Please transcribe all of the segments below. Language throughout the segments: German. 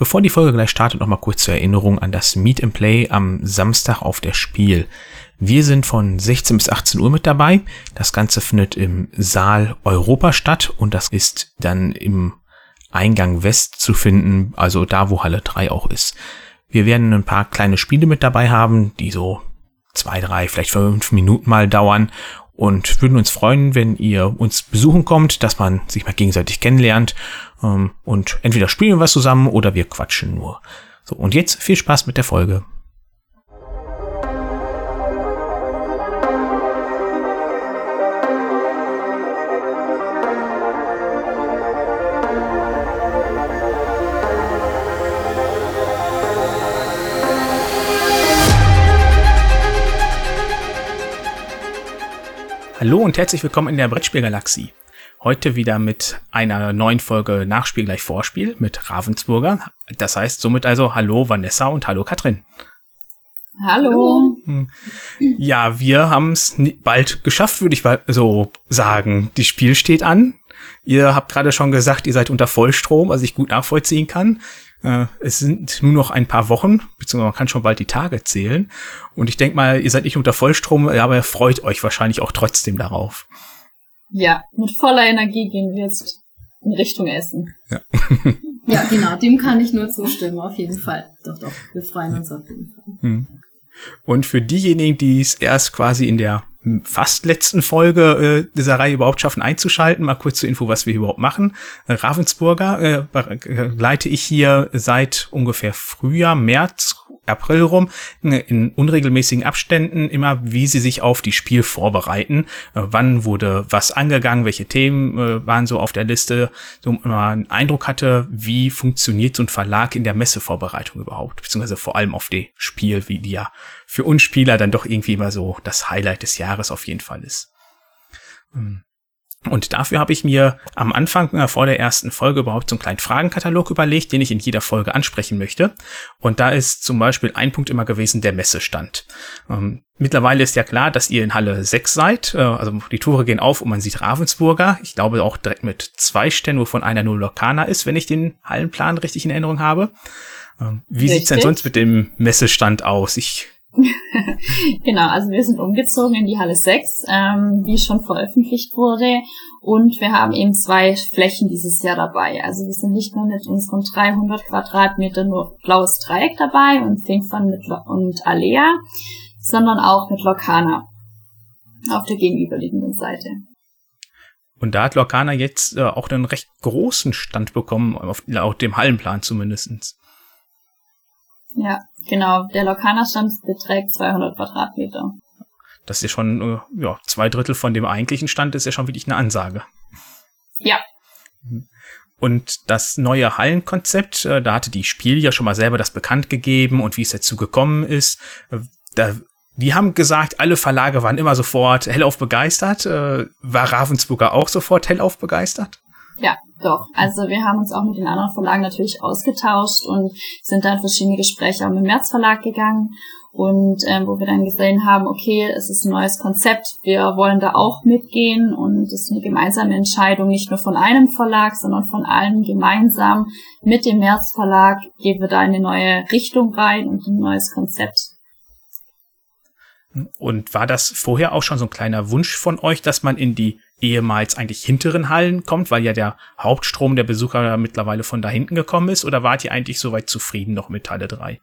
Bevor die Folge gleich startet, nochmal kurz zur Erinnerung an das Meet and Play am Samstag auf der Spiel. Wir sind von 16 bis 18 Uhr mit dabei. Das Ganze findet im Saal Europa statt und das ist dann im Eingang West zu finden, also da, wo Halle 3 auch ist. Wir werden ein paar kleine Spiele mit dabei haben, die so zwei, drei, vielleicht fünf Minuten mal dauern und würden uns freuen, wenn ihr uns besuchen kommt, dass man sich mal gegenseitig kennenlernt ähm, und entweder spielen wir was zusammen oder wir quatschen nur. So, und jetzt viel Spaß mit der Folge. Hallo und herzlich willkommen in der Brettspielgalaxie. Heute wieder mit einer neuen Folge Nachspiel gleich Vorspiel mit Ravensburger. Das heißt somit also Hallo Vanessa und Hallo Katrin. Hallo. Hm. Ja, wir haben es bald geschafft, würde ich so sagen. Die Spiel steht an. Ihr habt gerade schon gesagt, ihr seid unter Vollstrom, was ich gut nachvollziehen kann. Äh, es sind nur noch ein paar Wochen, beziehungsweise man kann schon bald die Tage zählen. Und ich denke mal, ihr seid nicht unter Vollstrom, aber ihr freut euch wahrscheinlich auch trotzdem darauf. Ja, mit voller Energie gehen wir jetzt in Richtung Essen. Ja. ja, genau, dem kann ich nur zustimmen, auf jeden Fall. Doch, doch, wir freuen uns auf jeden Fall. Hm. Und für diejenigen, die es erst quasi in der fast letzten Folge äh, dieser Reihe überhaupt schaffen einzuschalten. Mal kurz zur Info, was wir überhaupt machen. Äh, Ravensburger äh, leite ich hier seit ungefähr Frühjahr, März, April rum in unregelmäßigen Abständen immer, wie sie sich auf die Spiel vorbereiten. Äh, wann wurde was angegangen, welche Themen äh, waren so auf der Liste, so man einen Eindruck hatte, wie funktioniert so ein Verlag in der Messevorbereitung überhaupt, beziehungsweise vor allem auf die Spiel, wie die ja für uns Spieler dann doch irgendwie immer so das Highlight des Jahres auf jeden Fall ist. Und dafür habe ich mir am Anfang äh, vor der ersten Folge überhaupt so einen kleinen Fragenkatalog überlegt, den ich in jeder Folge ansprechen möchte. Und da ist zum Beispiel ein Punkt immer gewesen, der Messestand. Ähm, mittlerweile ist ja klar, dass ihr in Halle 6 seid. Äh, also die Tore gehen auf und man sieht Ravensburger. Ich glaube auch direkt mit zwei Ständen, wovon einer nur Lokana ist, wenn ich den Hallenplan richtig in Erinnerung habe. Ähm, wie richtig? sieht's denn sonst mit dem Messestand aus? Ich genau, also wir sind umgezogen in die Halle 6, ähm, wie schon veröffentlicht wurde. Und wir haben eben zwei Flächen dieses Jahr dabei. Also wir sind nicht nur mit unseren 300 Quadratmeter nur blaues Dreieck dabei und Thinkfun mit Lo und Alea, sondern auch mit Lokana auf der gegenüberliegenden Seite. Und da hat Lokana jetzt äh, auch einen recht großen Stand bekommen, auf, laut dem Hallenplan zumindestens. Ja, genau. Der Lokana-Stand beträgt 200 Quadratmeter. Das ist ja schon, äh, ja, zwei Drittel von dem eigentlichen Stand ist ja schon wirklich eine Ansage. Ja. Und das neue Hallenkonzept, äh, da hatte die Spiel ja schon mal selber das bekannt gegeben und wie es dazu gekommen ist. Äh, da, die haben gesagt, alle Verlage waren immer sofort hellauf begeistert. War Ravensburger auch sofort hellauf begeistert? Ja, doch. Also wir haben uns auch mit den anderen Verlagen natürlich ausgetauscht und sind dann verschiedene Gespräche auch mit dem März Verlag gegangen und ähm, wo wir dann gesehen haben, okay, es ist ein neues Konzept, wir wollen da auch mitgehen und es ist eine gemeinsame Entscheidung, nicht nur von einem Verlag, sondern von allen gemeinsam mit dem März Verlag gehen wir da in eine neue Richtung rein und ein neues Konzept. Und war das vorher auch schon so ein kleiner Wunsch von euch, dass man in die ehemals eigentlich hinteren Hallen kommt, weil ja der Hauptstrom der Besucher mittlerweile von da hinten gekommen ist? Oder wart ihr eigentlich soweit zufrieden noch mit Halle 3?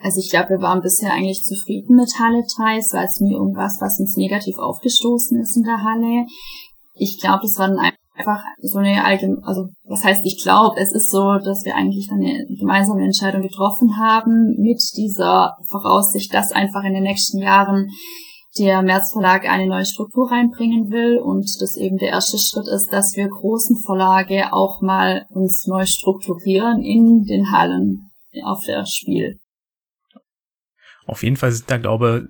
Also ich glaube, wir waren bisher eigentlich zufrieden mit Halle 3. Es war jetzt nie irgendwas, was uns negativ aufgestoßen ist in der Halle. Ich glaube, das war dann einfach so eine allgemeine, also was heißt ich glaube, es ist so, dass wir eigentlich eine gemeinsame Entscheidung getroffen haben mit dieser Voraussicht, dass einfach in den nächsten Jahren der März Verlag eine neue Struktur reinbringen will und das eben der erste Schritt ist, dass wir großen Verlage auch mal uns neu strukturieren in den Hallen auf der Spiel. Auf jeden Fall sind da, glaube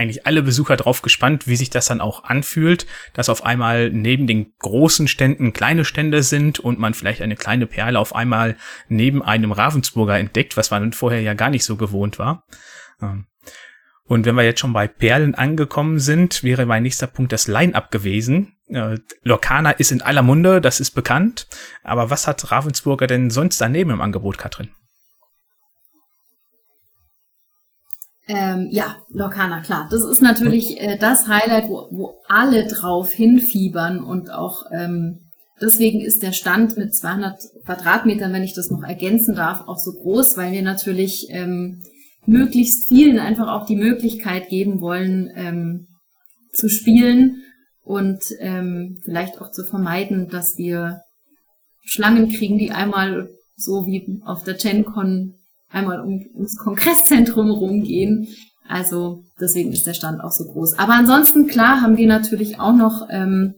eigentlich alle Besucher drauf gespannt, wie sich das dann auch anfühlt, dass auf einmal neben den großen Ständen kleine Stände sind und man vielleicht eine kleine Perle auf einmal neben einem Ravensburger entdeckt, was man vorher ja gar nicht so gewohnt war. Ähm, und wenn wir jetzt schon bei Perlen angekommen sind, wäre mein nächster Punkt das Line-Up gewesen. äh, ist in aller Munde, das ist bekannt. Aber was hat Ravensburger denn sonst daneben im Angebot, Katrin? Ähm, ja, Lorcana, klar. Das ist natürlich äh, das Highlight, wo, wo alle drauf hinfiebern und auch ähm, deswegen ist der Stand mit 200 Quadratmetern, wenn ich das noch ergänzen darf, auch so groß, weil wir natürlich ähm, möglichst vielen einfach auch die Möglichkeit geben wollen, ähm, zu spielen und ähm, vielleicht auch zu vermeiden, dass wir Schlangen kriegen, die einmal so wie auf der GenCon einmal um, ums Kongresszentrum rumgehen. Also deswegen ist der Stand auch so groß. Aber ansonsten, klar, haben wir natürlich auch noch ähm,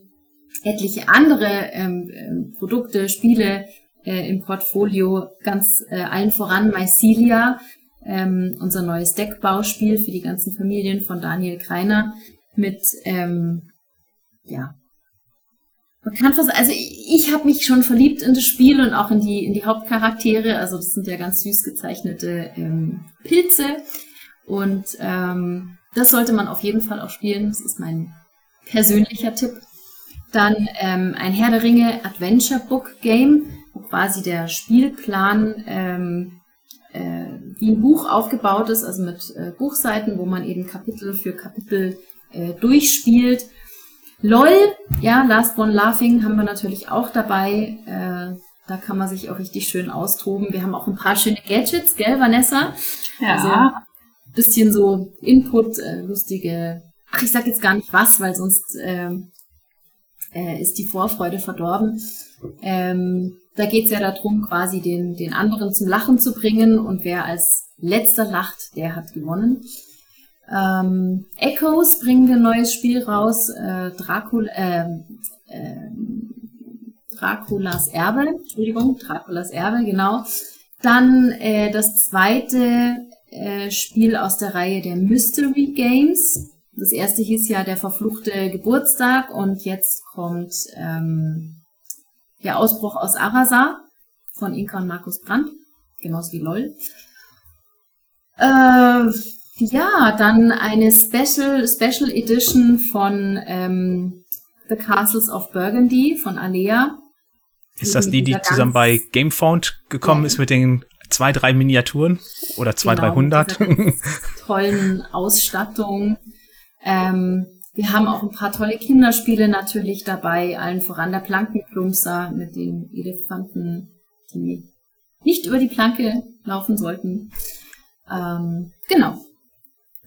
etliche andere ähm, ähm Produkte, Spiele äh, im Portfolio, ganz äh, allen voran Mycelia, ähm, unser neues Deckbauspiel für die ganzen Familien von Daniel Kreiner mit, ähm, ja, man kann fast, also ich, ich habe mich schon verliebt in das Spiel und auch in die, in die Hauptcharaktere. Also das sind ja ganz süß gezeichnete ähm, Pilze. Und ähm, das sollte man auf jeden Fall auch spielen. Das ist mein persönlicher Tipp. Dann ähm, ein Herr der Ringe Adventure Book Game, wo quasi der Spielplan ähm, äh, wie ein Buch aufgebaut ist, also mit äh, Buchseiten, wo man eben Kapitel für Kapitel äh, durchspielt. LOL, ja, Last One Laughing haben wir natürlich auch dabei. Äh, da kann man sich auch richtig schön austoben. Wir haben auch ein paar schöne Gadgets, gell, Vanessa? Ja. Also, bisschen so Input, äh, lustige. Ach, ich sag jetzt gar nicht was, weil sonst äh, äh, ist die Vorfreude verdorben. Ähm, da geht's ja darum, quasi den, den anderen zum Lachen zu bringen und wer als letzter lacht, der hat gewonnen. Ähm, Echoes bringen wir ein neues Spiel raus, äh, Dracula, äh, äh, Draculas Erbe, Entschuldigung, Draculas Erbe, genau. Dann äh, das zweite äh, Spiel aus der Reihe der Mystery Games. Das erste hieß ja der verfluchte Geburtstag und jetzt kommt ähm, der Ausbruch aus Arasa von Inka und Markus Brandt, genauso wie LOL. Äh, ja, dann eine Special, Special Edition von ähm, The Castles of Burgundy von Alea. Ist das die, die zusammen bei Gamefound gekommen ja. ist mit den zwei, drei Miniaturen oder zwei, genau, dreihundert? tollen Ausstattung. Ähm, wir haben auch ein paar tolle Kinderspiele natürlich dabei, allen voran der Plankenplumpser mit den Elefanten, die nicht über die Planke laufen sollten. Ähm, genau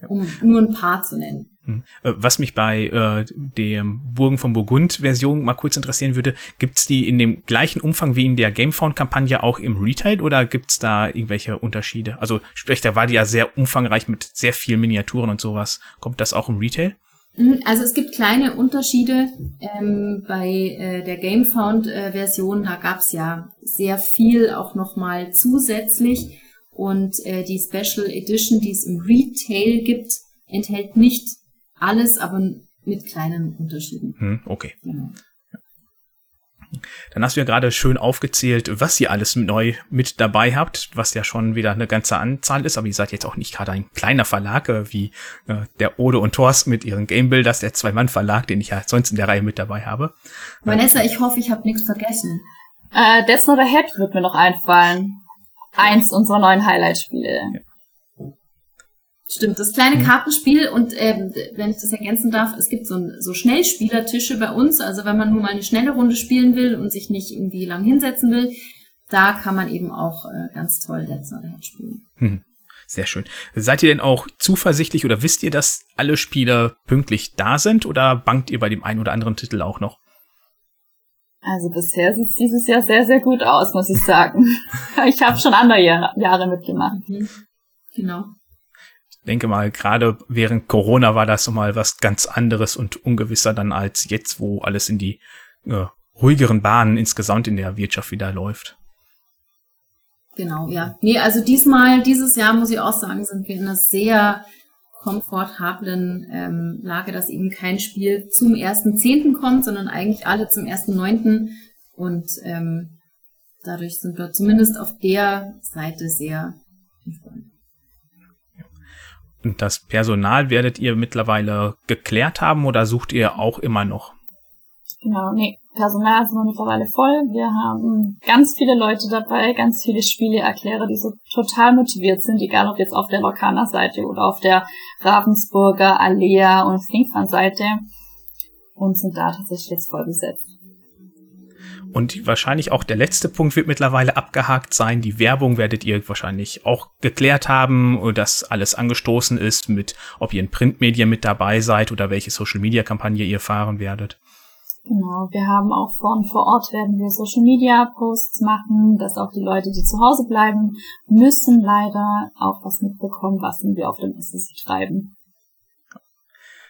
um nur ein paar zu nennen. Hm. Äh, was mich bei äh, dem Burgen von Burgund-Version mal kurz interessieren würde, gibt's die in dem gleichen Umfang wie in der Gamefound-Kampagne auch im Retail oder gibt's da irgendwelche Unterschiede? Also sprich, da war die ja sehr umfangreich mit sehr vielen Miniaturen und sowas. Kommt das auch im Retail? Mhm, also es gibt kleine Unterschiede ähm, bei äh, der Gamefound-Version. Da gab's ja sehr viel auch nochmal zusätzlich. Und äh, die Special Edition, die es im Retail gibt, enthält nicht alles, aber mit kleinen Unterschieden. Hm, okay. Genau. Dann hast du ja gerade schön aufgezählt, was ihr alles neu mit dabei habt, was ja schon wieder eine ganze Anzahl ist, aber ihr seid jetzt auch nicht gerade ein kleiner Verlag äh, wie äh, der Ode und Thors mit ihren Game Builders, der Zwei-Mann-Verlag, den ich ja sonst in der Reihe mit dabei habe. Vanessa, ich hoffe, ich habe nichts vergessen. Äh, Death Not Ahead wird mir noch einfallen eins unserer neuen Highlight-Spiele. Stimmt, das kleine Kartenspiel und ähm, wenn ich das ergänzen darf, es gibt so, ein, so Schnellspielertische bei uns, also wenn man nur mal eine schnelle Runde spielen will und sich nicht irgendwie lang hinsetzen will, da kann man eben auch äh, ganz toll Let's Not Ahead spielen. Hm. Sehr schön. Seid ihr denn auch zuversichtlich oder wisst ihr, dass alle Spieler pünktlich da sind oder bangt ihr bei dem einen oder anderen Titel auch noch? Also bisher sieht es dieses Jahr sehr, sehr gut aus, muss ich sagen. ich habe schon andere Jahr, Jahre mitgemacht. Genau. Ich denke mal, gerade während Corona war das mal was ganz anderes und ungewisser dann als jetzt, wo alles in die äh, ruhigeren Bahnen insgesamt in der Wirtschaft wieder läuft. Genau, ja. Nee, also diesmal, dieses Jahr muss ich auch sagen, sind wir in einer sehr komfortablen ähm, Lage, dass eben kein Spiel zum ersten Zehnten kommt, sondern eigentlich alle zum ersten Neunten. Und ähm, dadurch sind wir zumindest auf der Seite sehr entspannt. Und das Personal werdet ihr mittlerweile geklärt haben oder sucht ihr auch immer noch? Genau, nee, Personal sind mittlerweile voll. Wir haben ganz viele Leute dabei, ganz viele Spieleerklärer, die so total motiviert sind, egal ob jetzt auf der Lokana-Seite oder auf der Ravensburger, Alea und Flinkfan-Seite und sind da tatsächlich jetzt voll besetzt. Und wahrscheinlich auch der letzte Punkt wird mittlerweile abgehakt sein. Die Werbung werdet ihr wahrscheinlich auch geklärt haben, dass alles angestoßen ist mit, ob ihr in Printmedien mit dabei seid oder welche Social Media Kampagne ihr fahren werdet. Genau, wir haben auch von vor Ort werden wir Social Media Posts machen, dass auch die Leute, die zu Hause bleiben, müssen leider auch was mitbekommen, was wir auf dem SSC treiben.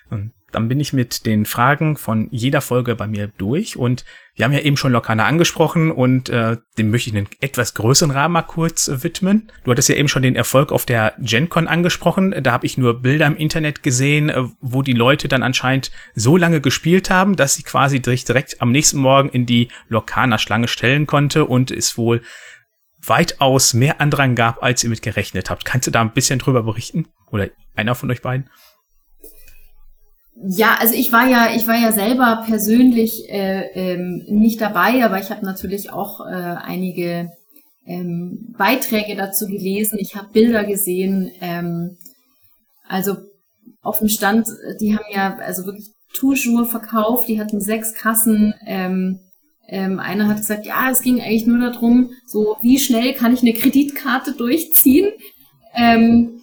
Und dann bin ich mit den Fragen von jeder Folge bei mir durch und wir haben ja eben schon Lokana angesprochen und äh, dem möchte ich einen etwas größeren Rahmen mal kurz äh, widmen. Du hattest ja eben schon den Erfolg auf der GenCon angesprochen. Da habe ich nur Bilder im Internet gesehen, äh, wo die Leute dann anscheinend so lange gespielt haben, dass sie quasi direkt, direkt am nächsten Morgen in die Lokana-Schlange stellen konnte und es wohl weitaus mehr Andrang gab, als ihr mit gerechnet habt. Kannst du da ein bisschen drüber berichten? Oder einer von euch beiden? Ja, also ich war ja, ich war ja selber persönlich äh, ähm, nicht dabei, aber ich habe natürlich auch äh, einige ähm, Beiträge dazu gelesen. Ich habe Bilder gesehen. Ähm, also auf dem Stand, die haben ja also wirklich Tour verkauft. Die hatten sechs Kassen. Ähm, ähm, einer hat gesagt, ja, es ging eigentlich nur darum, so wie schnell kann ich eine Kreditkarte durchziehen. Ähm,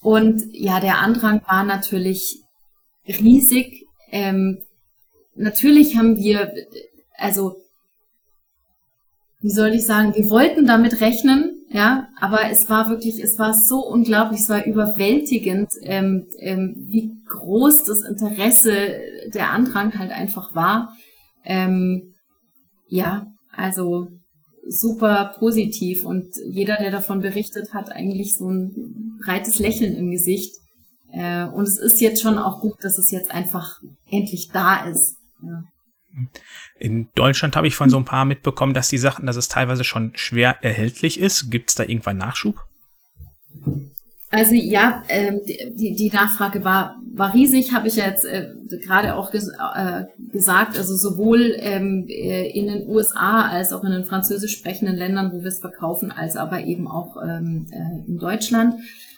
und ja, der Andrang war natürlich riesig. Ähm, natürlich haben wir, also wie soll ich sagen, wir wollten damit rechnen, ja, aber es war wirklich, es war so unglaublich, es war überwältigend, ähm, ähm, wie groß das Interesse der Andrang halt einfach war. Ähm, ja, also super positiv und jeder, der davon berichtet, hat eigentlich so ein breites Lächeln im Gesicht. Äh, und es ist jetzt schon auch gut, dass es jetzt einfach endlich da ist. Ja. In Deutschland habe ich von so ein paar mitbekommen, dass die Sachen, dass es teilweise schon schwer erhältlich ist. Gibt es da irgendwann Nachschub? Also ja, ähm, die, die Nachfrage war, war riesig, habe ich ja jetzt äh, gerade auch ges äh, gesagt. Also sowohl ähm, äh, in den USA als auch in den französisch sprechenden Ländern, wo wir es verkaufen, als aber eben auch ähm, äh, in Deutschland.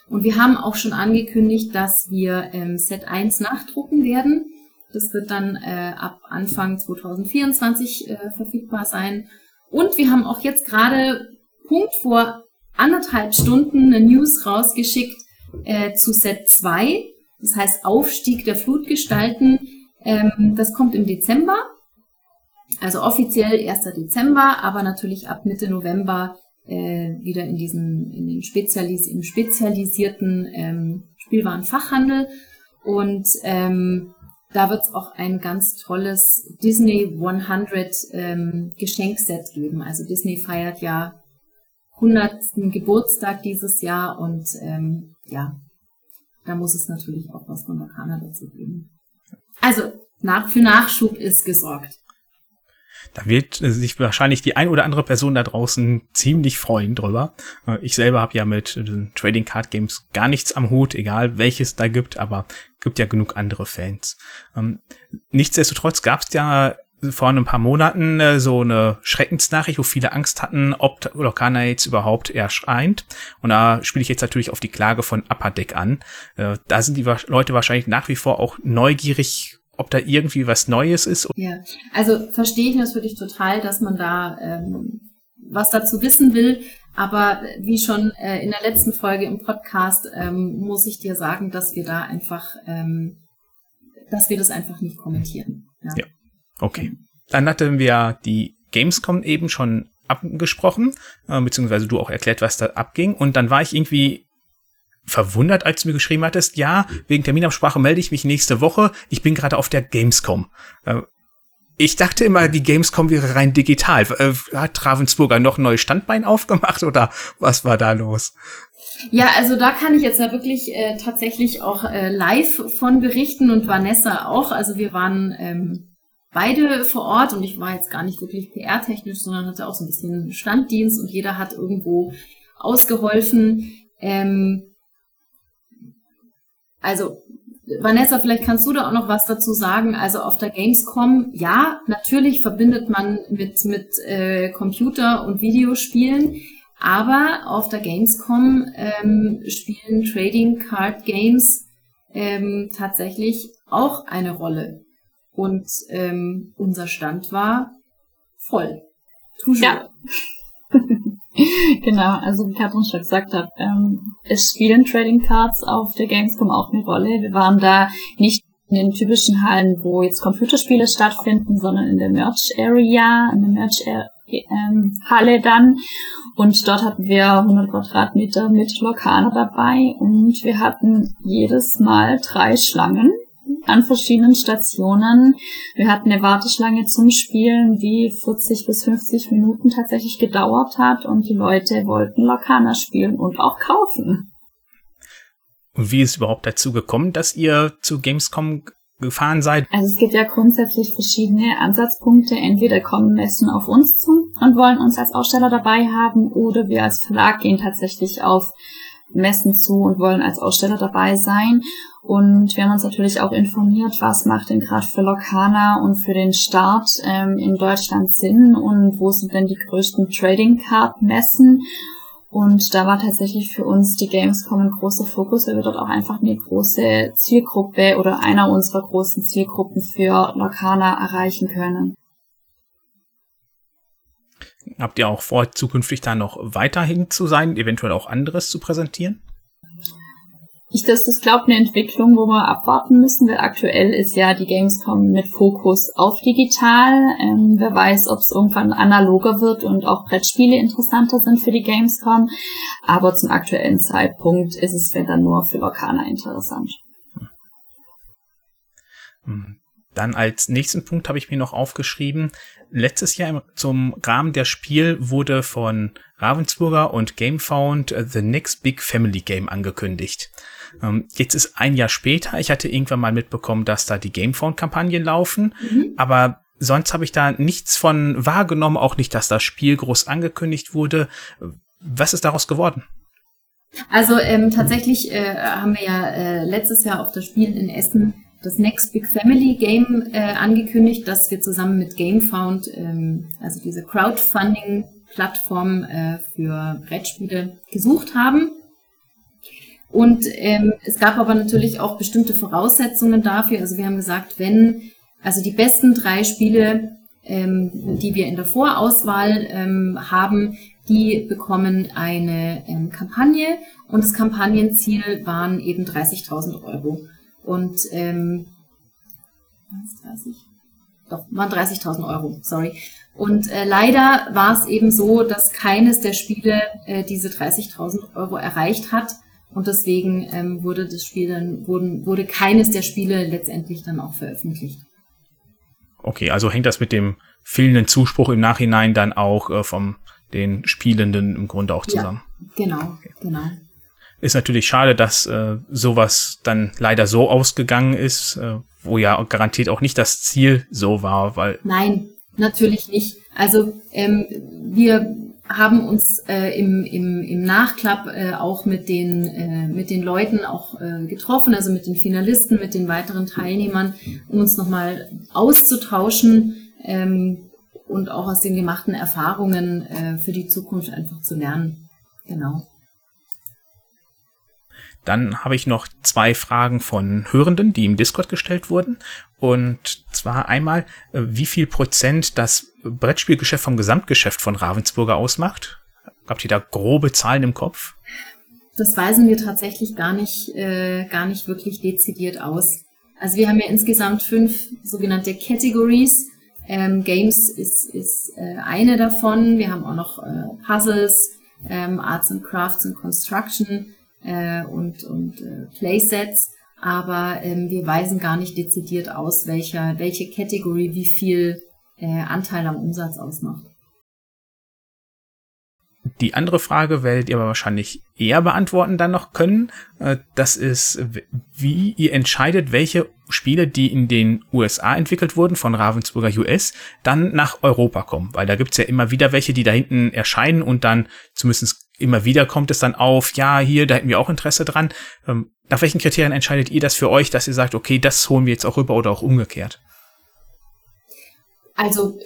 Und wir haben auch schon angekündigt, dass wir ähm, Set 1 nachdrucken werden. Das wird dann äh, ab Anfang 2024 äh, verfügbar sein. Und wir haben auch jetzt gerade Punkt vor anderthalb Stunden eine News rausgeschickt äh, zu Set 2. Das heißt Aufstieg der Flutgestalten. Ähm, das kommt im Dezember. Also offiziell 1. Dezember, aber natürlich ab Mitte November äh, wieder in diesen in den Spezialis im spezialisierten ähm, Spielwarenfachhandel und ähm, da wird es auch ein ganz tolles Disney 100 ähm, Geschenkset geben. Also Disney feiert ja 100. Geburtstag dieses Jahr und ähm, ja, da muss es natürlich auch was von Makana dazu geben. Also nach, für Nachschub ist gesorgt. Da wird sich wahrscheinlich die ein oder andere Person da draußen ziemlich freuen drüber. Äh, ich selber habe ja mit den Trading Card Games gar nichts am Hut, egal welches da gibt, aber gibt ja genug andere Fans. Ähm, nichtsdestotrotz gab es ja vor ein paar Monaten äh, so eine Schreckensnachricht, wo viele Angst hatten, ob Lokana jetzt überhaupt erscheint. Und da spiele ich jetzt natürlich auf die Klage von Upper Deck an. Äh, da sind die Leute wahrscheinlich nach wie vor auch neugierig ob da irgendwie was Neues ist. Ja, also verstehe ich natürlich total, dass man da ähm, was dazu wissen will. Aber wie schon äh, in der letzten Folge im Podcast ähm, muss ich dir sagen, dass wir da einfach, ähm, dass wir das einfach nicht kommentieren. Ja, ja. okay. Dann hatten wir die Gamescom eben schon abgesprochen, äh, beziehungsweise du auch erklärt, was da abging. Und dann war ich irgendwie verwundert, als du mir geschrieben hattest, ja, wegen Terminabsprache melde ich mich nächste Woche. Ich bin gerade auf der Gamescom. Äh, ich dachte immer, die Gamescom wäre rein digital. Äh, hat Ravensburger noch ein neues Standbein aufgemacht oder was war da los? Ja, also da kann ich jetzt ja wirklich äh, tatsächlich auch äh, live von berichten und Vanessa auch. Also wir waren ähm, beide vor Ort und ich war jetzt gar nicht wirklich PR-technisch, sondern hatte auch so ein bisschen Standdienst und jeder hat irgendwo ausgeholfen. Ähm, also Vanessa, vielleicht kannst du da auch noch was dazu sagen. Also auf der Gamescom, ja, natürlich verbindet man mit, mit äh, Computer- und Videospielen, aber auf der Gamescom ähm, spielen Trading Card Games ähm, tatsächlich auch eine Rolle. Und ähm, unser Stand war voll. Toujours. Ja. genau, also wie Katrin schon gesagt hat, ähm, es spielen Trading Cards auf der Gamescom auch eine Rolle. Wir waren da nicht in den typischen Hallen, wo jetzt Computerspiele stattfinden, sondern in der Merch Area, in der Merch ähm, Halle dann. Und dort hatten wir 100 Quadratmeter mit Lokale dabei und wir hatten jedes Mal drei Schlangen an verschiedenen Stationen. Wir hatten eine Warteschlange zum Spielen, die 40 bis 50 Minuten tatsächlich gedauert hat und die Leute wollten Lokana spielen und auch kaufen. Und wie ist überhaupt dazu gekommen, dass ihr zu Gamescom gefahren seid? Also es gibt ja grundsätzlich verschiedene Ansatzpunkte. Entweder kommen Messen auf uns zu und wollen uns als Aussteller dabei haben oder wir als Verlag gehen tatsächlich auf Messen zu und wollen als Aussteller dabei sein. Und wir haben uns natürlich auch informiert, was macht denn gerade für Lokana und für den Start ähm, in Deutschland Sinn und wo sind denn die größten Trading Card Messen. Und da war tatsächlich für uns die Gamescom ein großer Fokus, weil wir dort auch einfach eine große Zielgruppe oder einer unserer großen Zielgruppen für Lokana erreichen können. Habt ihr auch vor, zukünftig da noch weiterhin zu sein, eventuell auch anderes zu präsentieren? Ich, das ist, glaube eine Entwicklung, wo wir abwarten müssen, weil aktuell ist ja die Gamescom mit Fokus auf digital. Ähm, wer weiß, ob es irgendwann analoger wird und auch Brettspiele interessanter sind für die Gamescom. Aber zum aktuellen Zeitpunkt ist es, wenn dann nur für Lokana interessant. Hm. Dann als nächsten Punkt habe ich mir noch aufgeschrieben, letztes Jahr im, zum Rahmen der Spiel wurde von Ravensburger und Gamefound uh, The Next Big Family Game angekündigt. Ähm, jetzt ist ein Jahr später, ich hatte irgendwann mal mitbekommen, dass da die Gamefound-Kampagnen laufen, mhm. aber sonst habe ich da nichts von wahrgenommen, auch nicht, dass das Spiel groß angekündigt wurde. Was ist daraus geworden? Also ähm, tatsächlich äh, haben wir ja äh, letztes Jahr auf das Spiel in Essen das Next Big Family Game äh, angekündigt, das wir zusammen mit GameFound, ähm, also diese Crowdfunding-Plattform äh, für Brettspiele, gesucht haben. Und ähm, es gab aber natürlich auch bestimmte Voraussetzungen dafür. Also wir haben gesagt, wenn also die besten drei Spiele, ähm, die wir in der Vorauswahl ähm, haben, die bekommen eine ähm, Kampagne und das Kampagnenziel waren eben 30.000 Euro. Und ähm, 30? Doch, waren 30.000 Euro, sorry. Und äh, leider war es eben so, dass keines der Spiele äh, diese 30.000 Euro erreicht hat. Und deswegen ähm, wurde das Spiel dann, wurden, wurde keines der Spiele letztendlich dann auch veröffentlicht. Okay, also hängt das mit dem fehlenden Zuspruch im Nachhinein dann auch äh, vom den Spielenden im Grunde auch zusammen. Ja, genau, okay. genau. Ist natürlich schade, dass äh, sowas dann leider so ausgegangen ist, äh, wo ja garantiert auch nicht das Ziel so war, weil. Nein, natürlich nicht. Also ähm, wir haben uns äh, im, im, im Nachklapp äh, auch mit den, äh, mit den Leuten auch äh, getroffen, also mit den Finalisten, mit den weiteren Teilnehmern, um uns nochmal auszutauschen ähm, und auch aus den gemachten Erfahrungen äh, für die Zukunft einfach zu lernen. Genau. Dann habe ich noch zwei Fragen von Hörenden, die im Discord gestellt wurden. Und zwar einmal, äh, wie viel Prozent das Brettspielgeschäft vom Gesamtgeschäft von Ravensburger ausmacht? Habt ihr da grobe Zahlen im Kopf? Das weisen wir tatsächlich gar nicht, äh, gar nicht wirklich dezidiert aus. Also wir haben ja insgesamt fünf sogenannte Categories. Ähm, Games ist, ist äh, eine davon. Wir haben auch noch äh, Puzzles, ähm, Arts and Crafts und Construction äh, und, und äh, Playsets, aber ähm, wir weisen gar nicht dezidiert aus, welcher, welche Kategorie wie viel äh, Anteil am Umsatz ausmacht. Die andere Frage werdet ihr aber wahrscheinlich eher beantworten dann noch können. Äh, das ist, wie ihr entscheidet, welche Spiele, die in den USA entwickelt wurden, von Ravensburger US, dann nach Europa kommen. Weil da gibt's ja immer wieder welche, die da hinten erscheinen und dann zumindest immer wieder kommt es dann auf, ja, hier, da hätten wir auch Interesse dran. Ähm, nach welchen Kriterien entscheidet ihr das für euch, dass ihr sagt, okay, das holen wir jetzt auch rüber oder auch umgekehrt? Also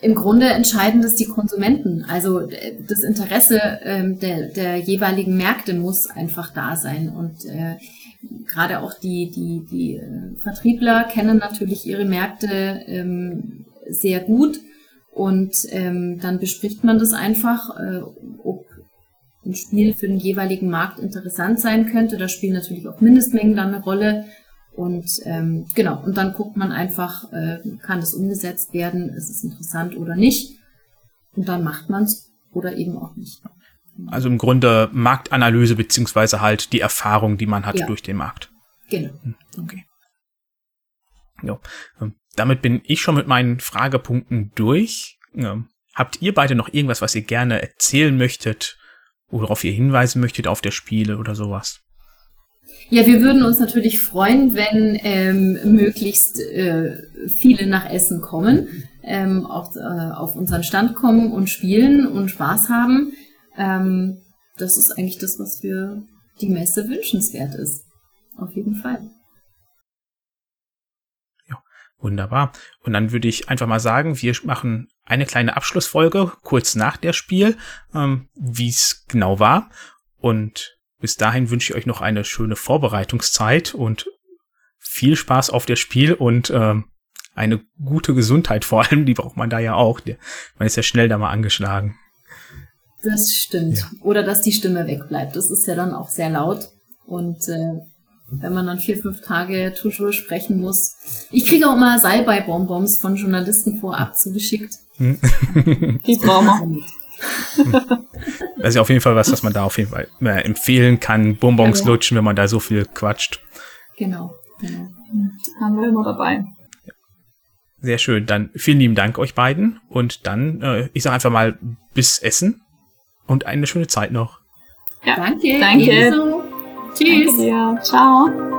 im Grunde entscheiden das die Konsumenten. Also das Interesse ähm, der, der jeweiligen Märkte muss einfach da sein. Und äh, gerade auch die, die, die äh, Vertriebler kennen natürlich ihre Märkte ähm, sehr gut. Und ähm, dann bespricht man das einfach, äh, ob ein Spiel für den jeweiligen Markt interessant sein könnte. Da spielen natürlich auch Mindestmengen dann eine Rolle. Und ähm, genau, und dann guckt man einfach, äh, kann das umgesetzt werden, ist es interessant oder nicht. Und dann macht man es oder eben auch nicht. Also im Grunde Marktanalyse beziehungsweise halt die Erfahrung, die man hat ja. durch den Markt. Genau. Hm, okay. Ja. Ähm, damit bin ich schon mit meinen Fragepunkten durch. Habt ihr beide noch irgendwas, was ihr gerne erzählen möchtet, worauf ihr hinweisen möchtet auf der Spiele oder sowas? Ja, wir würden uns natürlich freuen, wenn ähm, möglichst äh, viele nach Essen kommen, ähm, auch äh, auf unseren Stand kommen und spielen und Spaß haben. Ähm, das ist eigentlich das, was für die Messe wünschenswert ist. Auf jeden Fall. Wunderbar. Und dann würde ich einfach mal sagen, wir machen eine kleine Abschlussfolge kurz nach der Spiel, ähm, wie es genau war. Und bis dahin wünsche ich euch noch eine schöne Vorbereitungszeit und viel Spaß auf das Spiel und ähm, eine gute Gesundheit vor allem, die braucht man da ja auch. Man ist ja schnell da mal angeschlagen. Das stimmt. Ja. Oder dass die Stimme wegbleibt. Das ist ja dann auch sehr laut. Und äh, wenn man dann vier, fünf Tage toujours sprechen muss. Ich kriege auch immer Salbei-Bonbons von Journalisten vorab zugeschickt. Hm. die brauchen wir. Das ist ja auf jeden Fall was, was man da auf jeden Fall empfehlen kann. Bonbons ja. lutschen, wenn man da so viel quatscht. Genau, genau. Haben wir immer dabei. Sehr schön. Dann vielen lieben Dank euch beiden. Und dann, äh, ich sage einfach mal, bis Essen und eine schöne Zeit noch. Ja, danke. Danke. Ebenso. Tschüss. Ciao.